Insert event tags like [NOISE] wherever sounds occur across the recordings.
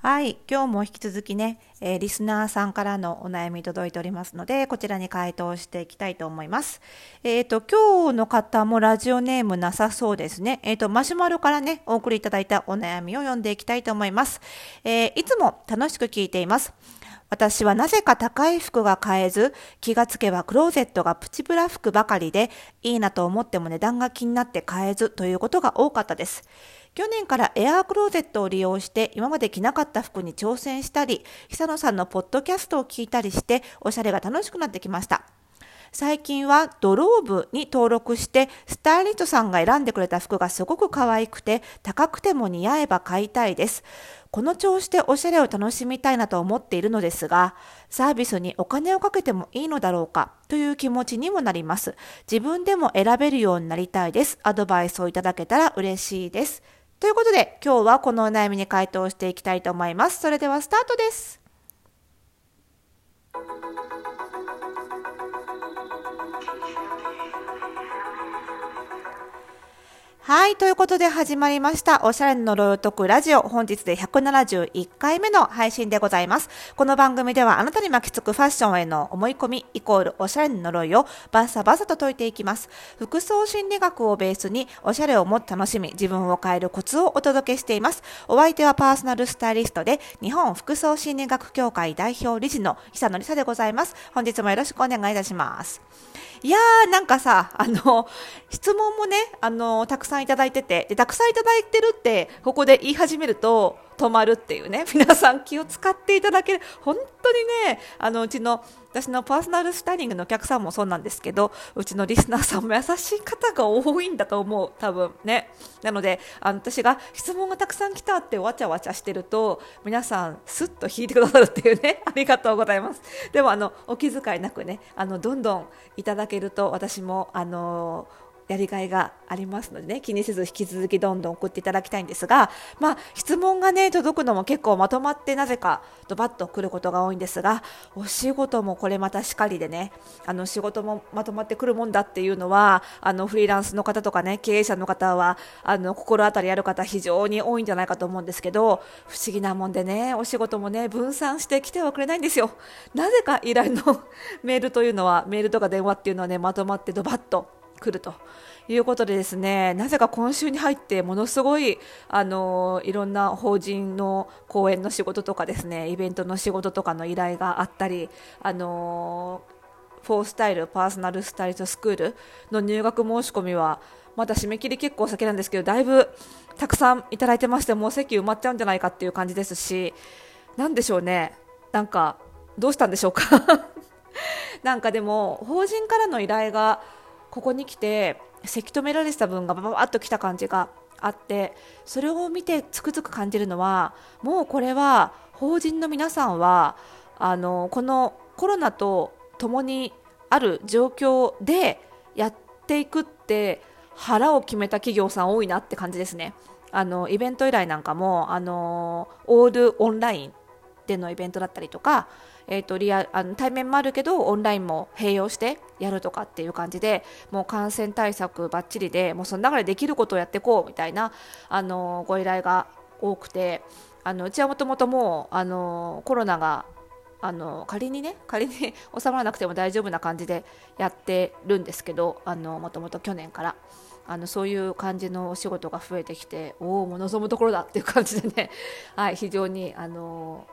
はい。今日も引き続きね、えー、リスナーさんからのお悩み届いておりますので、こちらに回答していきたいと思います。えっ、ー、と、今日の方もラジオネームなさそうですね。えっ、ー、と、マシュマロからね、お送りいただいたお悩みを読んでいきたいと思います。えいつも楽しく聞いています。私はなぜか高い服が買えず、気がつけばクローゼットがプチプラ服ばかりで、いいなと思っても値段が気になって買えずということが多かったです。去年からエアークローゼットを利用して今まで着なかった服に挑戦したり、久野さんのポッドキャストを聞いたりして、おしゃれが楽しくなってきました。最近はドローブに登録してスタイリストさんが選んでくれた服がすごく可愛くて高くても似合えば買いたいです。この調子でおしゃれを楽しみたいなと思っているのですが、サービスにお金をかけてもいいのだろうかという気持ちにもなります。自分でも選べるようになりたいです。アドバイスをいただけたら嬉しいです。ということで、今日はこのお悩みに回答していきたいと思います。それではスタートです。はい。ということで始まりました。おしゃれの呪いを解くラジオ。本日で171回目の配信でございます。この番組ではあなたに巻きつくファッションへの思い込みイコールおしゃれの呪いをバッサバサと解いていきます。服装心理学をベースにおしゃれをもっと楽しみ、自分を変えるコツをお届けしています。お相手はパーソナルスタイリストで日本服装心理学協会代表理事の久野里沙でございます。本日もよろしくお願いいたします。いやー、なんかさ、あの、質問もね、あの、たくさんいただいてて、で、たくさんいただいてるって、ここで言い始めると、止まるっていうね、[LAUGHS] 皆さん気を使っていただける、本当にね、あの、うちの、私のパーソナルスタイリングのお客さんもそうなんですけど、うちのリスナーさんも優しい方が多いんだと思う、多分ね。なので、あの、私が質問がたくさん来たってわちゃわちゃしてると、皆さんスッと引いてくださるっていうね、[LAUGHS] ありがとうございます。でも、あの、お気遣いなくね、あの、どんどんいただけると、私も、あのやりがいがありますのでね、気にせず引き続きどんどん送っていただきたいんですが、まあ、質問がね、届くのも結構まとまってなぜかドバッと来ることが多いんですが、お仕事もこれまたしかりでね、あの、仕事もまとまってくるもんだっていうのは、あの、フリーランスの方とかね、経営者の方は、あの、心当たりある方非常に多いんじゃないかと思うんですけど、不思議なもんでね、お仕事もね、分散してきてはくれないんですよ。なぜか依頼のメールというのは、メールとか電話っていうのはね、まとまってドバッと来るということでですねなぜか今週に入ってものすごいあのいろんな法人の講演の仕事とかですねイベントの仕事とかの依頼があったりあのフォースタイルパーソナルスタイリストスクールの入学申し込みはまだ締め切り結構先なんですけどだいぶたくさんいただいてましてもう席埋まっちゃうんじゃないかっていう感じですしなんでしょうね。なんかどうしたんでしょうか。[LAUGHS] なんかでも法人からの依頼がここに来てせき止められてた分がばばばっときた感じがあってそれを見てつくづく感じるのはもうこれは法人の皆さんはあのこのコロナと共にある状況でやっていくって腹を決めた企業さん多いなって感じですね。あのイベント依頼なんかもあのオールオンラインでのイベントだったりとかえーと、リアあの対面もあるけどオンラインも併用してやるとかっていう感じでもう感染対策ばっちりでもうその中でできることをやっていこうみたいなあのご依頼が多くてあのうちはもともともうあのコロナがあの仮にね仮に [LAUGHS] 収まらなくても大丈夫な感じでやってるんですけどもともと去年から。あのそういう感じのお仕事が増えてきておおも望むところだっていう感じでね、はい、非常にあの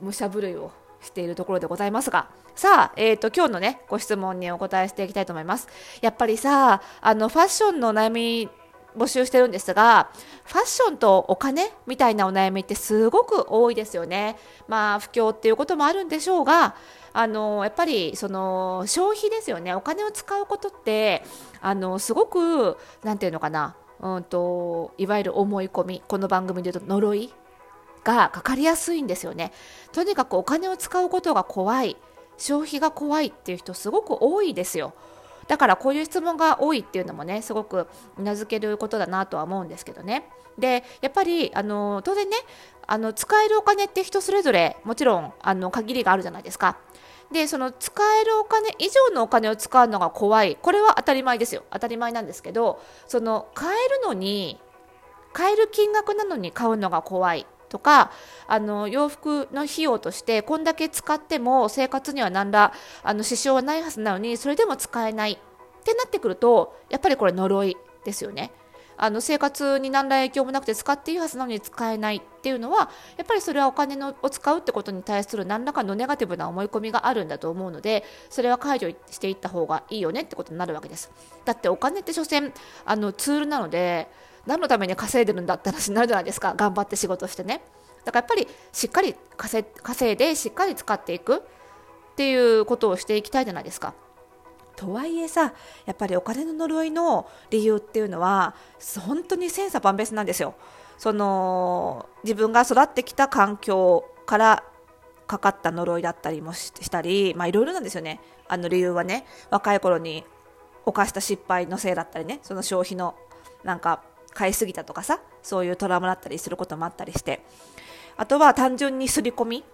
武者震いをしているところでございますが、さあ、えっ、ー、と、今日のね、ご質問にお答えしていきたいと思います。やっぱりさ、あの、ファッションの悩み募集してるんですが、ファッションとお金みたいなお悩みってすごく多いですよね。まあ、不況っていうこともあるんでしょうが、あのやっぱりその消費ですよね。お金を使うことって、あのすごくなんていうのかな、うんといわゆる思い込み、この番組で言うと呪いがかかりやすいんですよね。とにかくお金を使うことが怖い、消費が怖いっていう人すごく多いですよ。だからこういう質問が多いっていうのもね、すごくうなずけることだなとは思うんですけどね。で、やっぱり、あの、当然ね、あの、使えるお金って人それぞれ、もちろん、あの、限りがあるじゃないですか。で、その使えるお金以上のお金を使うのが怖い。これは当たり前ですよ。当たり前なんですけど、その、買えるのに、買える金額なのに買うのが怖い。とかあの洋服の費用としてこんだけ使っても生活には何らあの支障はないはずなのにそれでも使えない。ってなってくるとやっぱりこれ呪いですよね。あの生活に何ら影響もなくて使っていいはずなのに使えない。っていうのはやっぱりそれはお金のを使うってことに対する何らかのネガティブな思い込みがあるんだと思うのでそれは解除していった方がいいよねってことになるわけです。だってお金って所詮あのツールなので何のために稼いでるんだって話になるじゃないですか頑張って仕事してねだからやっぱりしっかり稼いでしっかり使っていくっていうことをしていきたいじゃないですかとはいえさやっぱりお金の呪いの理由っていうのは本当に千差万別なんですよ。その自分が育ってきた環境からかかった呪いだったりもしたり、まあ、いろいろなんですよね。あの理由はね若い頃に犯した失敗のせいだったりねその消費のなんか買いすぎたとかさそういうトラウマだったりすることもあったりしてあとは単純に刷り込み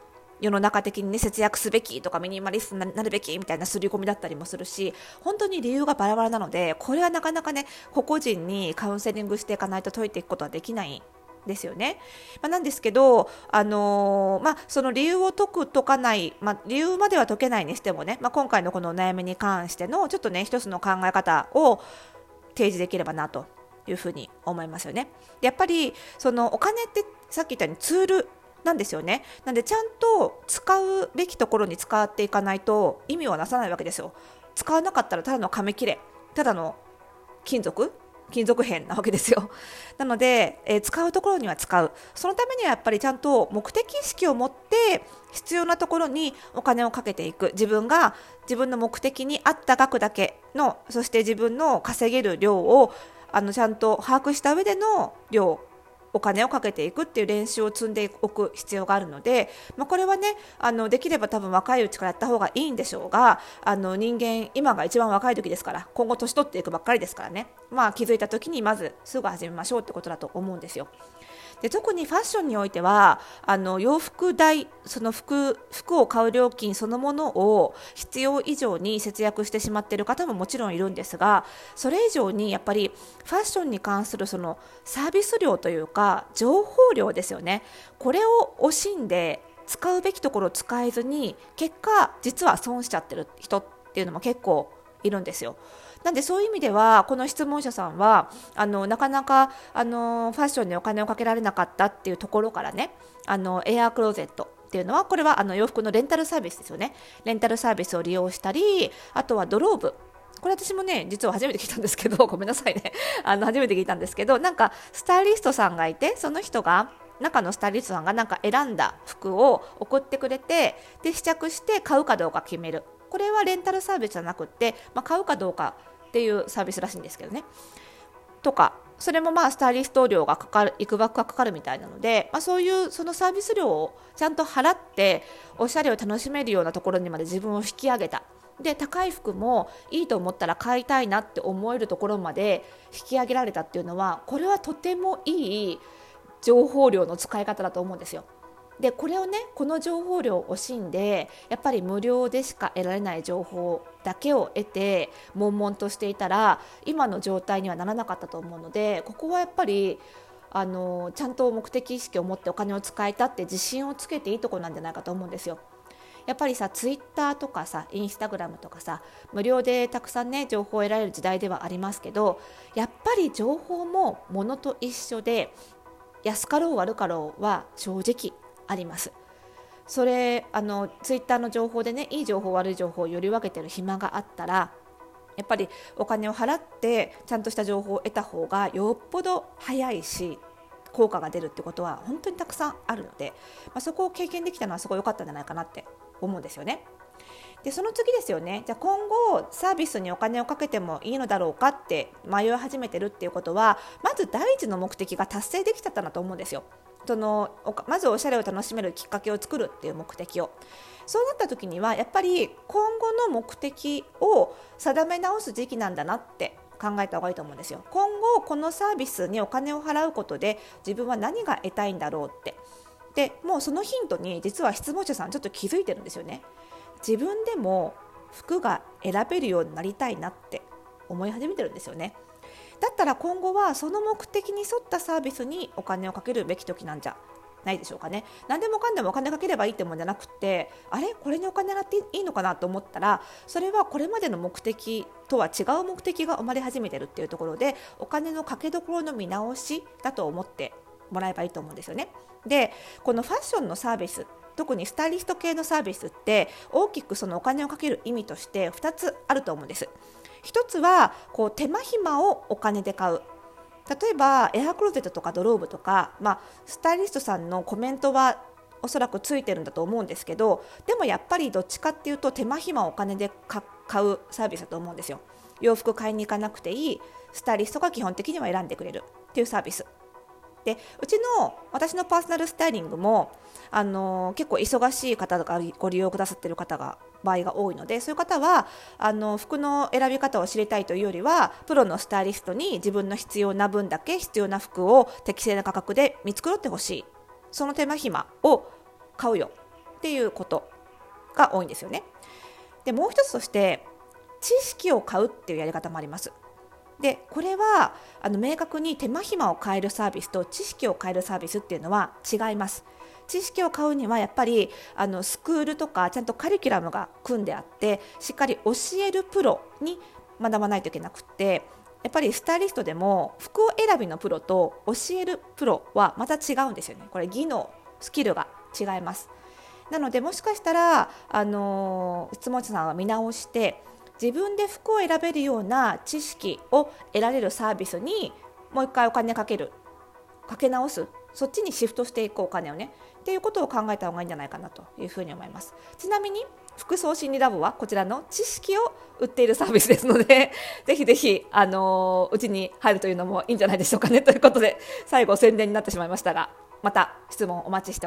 世の中的に、ね、節約すべきとかミニマリストになるべきみたいな刷り込みだったりもするし本当に理由がバラバラなのでこれはなかなかね個々人にカウンセリングしていかないと解いていくことはできないですよね。まあ、なんですけど、あのー、まあ、その理由を解く、解かない、まあ、理由までは解けないにしてもね、まあ、今回のこのお悩みに関してのちょっとね一つの考え方を提示できればなというふうに思いますよね。やっぱりそのお金ってさっき言ったようにツールなんですよね。なんでちゃんと使うべきところに使っていかないと意味をなさないわけですよ。使わなかったらただの紙切れ、ただの金属金属片なわけですよ。なので、えー、使うところには使う。そのためにはやっぱりちゃんと目的意識を持って必要なところにお金をかけていく。自分が自分の目的に合った額だけの、そして自分の稼げる量をあのちゃんと把握した上での量お金をかけていくっていう練習を積んでおく必要があるので、まあ、これはねあのできれば多分若いうちからやった方がいいんでしょうがあの人間今が一番若い時ですから今後年取っていくばっかりですからね、まあ、気づいた時にまずすぐ始めましょうってことだと思うんですよ。で特にファッションにおいてはあの洋服代その服服を買う料金そのものを必要以上に節約してしまっている方ももちろんいるんですがそれ以上にやっぱりファッションに関するそのサービス量というか情報量ですよねこれを惜しんで使うべきところを使えずに結果実は損しちゃってる人っていうのも結構いるんですよ。なんでそういう意味ではこの質問者さんはあのなかなかあのファッションにお金をかけられなかったっていうところからねあのエアークローゼットっていうのはこれはあの洋服のレンタルサービスですよね。レンタルサービスを利用したりあとはドローブ。これ私もね実は初めて聞いたんですけど [LAUGHS] ごめんなさいね。あの初めて聞いたんですけどなんかスタイリストさんがいてその人が中のスタイリストさんがなんか選んだ服を送ってくれてで試着して買うかどうか決める。これはレンタルサービスじゃなくて、まあ、買うかどうかっていうサービスらしいんですけどね。とかそれもまあスタイリスト料がかかるいくばくがかかるみたいなので、まあ、そういうそのサービス料をちゃんと払っておしゃれを楽しめるようなところにまで自分を引き上げたで高い服もいいと思ったら買いたいなって思えるところまで引き上げられたっていうのはこれはとてもいい情報量の使い方だと思うんですよ。でこれをねこの情報量を惜しんでやっぱり無料でしか得られない情報だけを得て悶々としていたら今の状態にはならなかったと思うのでここはやっぱりあのちゃんと目的意識を持ってお金を使えたって自信をつけていいとこなんじゃないかと思うんですよ。やっぱりさツイッターとかさインスタグラムとかさ無料でたくさんね情報を得られる時代ではありますけどやっぱり情報もものと一緒で安かろう悪かろうは正直あります。それあのツイッターの情報でねいい情報悪い情報をより分けてる暇があったらやっぱりお金を払ってちゃんとした情報を得た方がよっぽど早いし効果が出るってことは本当にたくさんあるので、まあ、そこを経験できたのはすごい良かったんじゃないかなって思うんですよね。でその次ですよねじゃあ今後サービスにお金をかけてもいいのだろうかって迷い始めてるっていうことはまず第一の目的が達成できちゃったなと思うんですよ。そのまずおしゃれを楽しめるきっかけを作るっていう目的を。そうなった時にはやっぱり今後の目的を定め直す時期なんだなって考えた方がいいと思うんですよ。今後このサービスにお金を払うことで自分は何が得たいんだろうって。でもうそのヒントに実は質問者さんちょっと気づいてるんですよね。自分でも服が選べるようになりたいなって思い始めてるんですよね。だったら今後はその目的に沿ったサービスにお金をかけるべき時なんじゃないでしょうかね何でもかんでもお金かければいいってもんじゃなくてあれ？これにお金払っていいのかなと思ったらそれはこれまでの目的とは違う目的が生まれ始めてるっていうところでお金のかけどころの見直しだと思ってもらえばいいと思うんですよね。でこのファッションのサービス特にスタイリスト系のサービスって大きくそのお金をかける意味として2つあると思うんです。1つはこう手間暇をお金で買う。例えばエアクローゼットとかドローブとか、まあ、スタイリストさんのコメントはおそらくついてるんだと思うんですけどでもやっぱりどっちかっていうと手間暇お金で買うサービスだと思うんですよ。洋服買いに行かなくていいスタイリストが基本的には選んでくれるっていうサービス。でうちの私のパーソナルスタイリングもあの結構忙しい方がご利用くださっている方が場合が多いのでそういう方はあの服の選び方を知りたいというよりはプロのスタイリストに自分の必要な分だけ必要な服を適正な価格で見繕ってほしいその手間暇を買うよっていうことが多いんですよね。でもう一つとして知識を買うっていうやり方もあります。でこれはあの明確に手間暇を変えるサービスと知識を変えるサービスっていうのは違います。知識を買うにはやっぱりあのスクールとかちゃんとカリキュラムが組んであってしっかり教えるプロに学ばないといけなくってやっぱりスタイリストでも服を選びのプロと教えるプロはまた違うんですよねこれ技能スキルが違いますなのでもしかしたらあの質問者さんは見直して自分で服を選べるような知識を得られるサービスにもう一回お金かける。かけ直す。そっちにシフトしていくお金をね。っていうことを考えた方がいいんじゃないかなというふうに思います。ちなみに服装心理ラボはこちらの知識を売っているサービスですので [LAUGHS] ぜひぜひあのうちに入るというのもいいんじゃないでしょうかね。ということで最後宣伝になってしまいましたがまた質問お待ちしております。